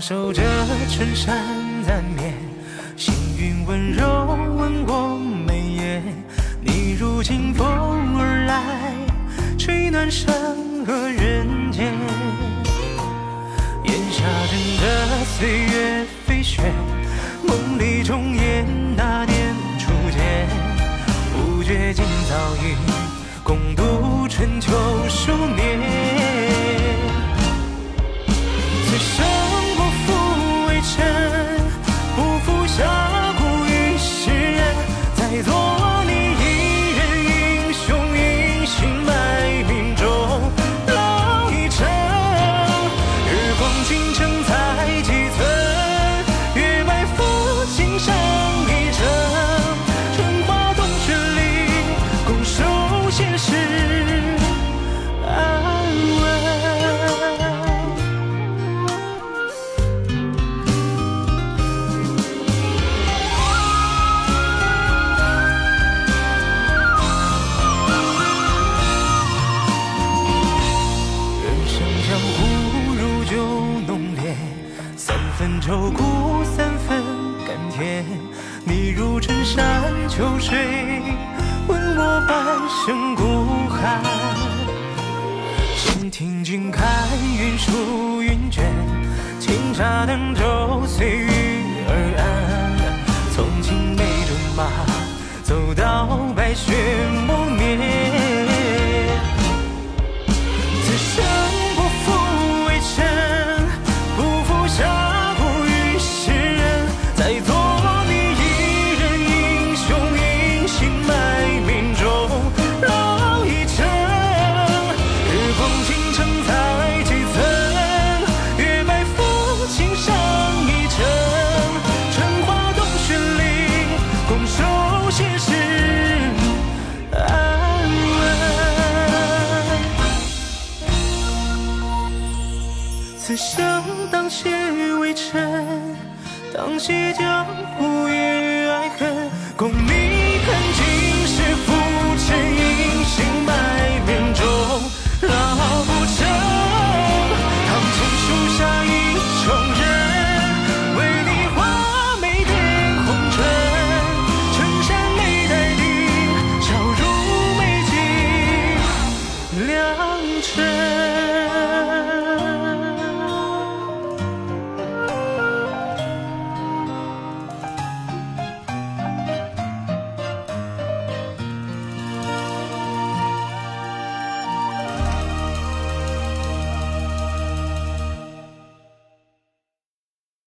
守着春山难眠，行云温柔吻过眉眼，你如清风而来，吹暖山。一程愁苦三分甘甜。你如春山秋水，问我半生孤寒。闲庭静看云舒云卷，轻纱等舟随遇而安。从青梅竹马走到白雪梦。有些事安稳。此生当谢微尘当谢江湖一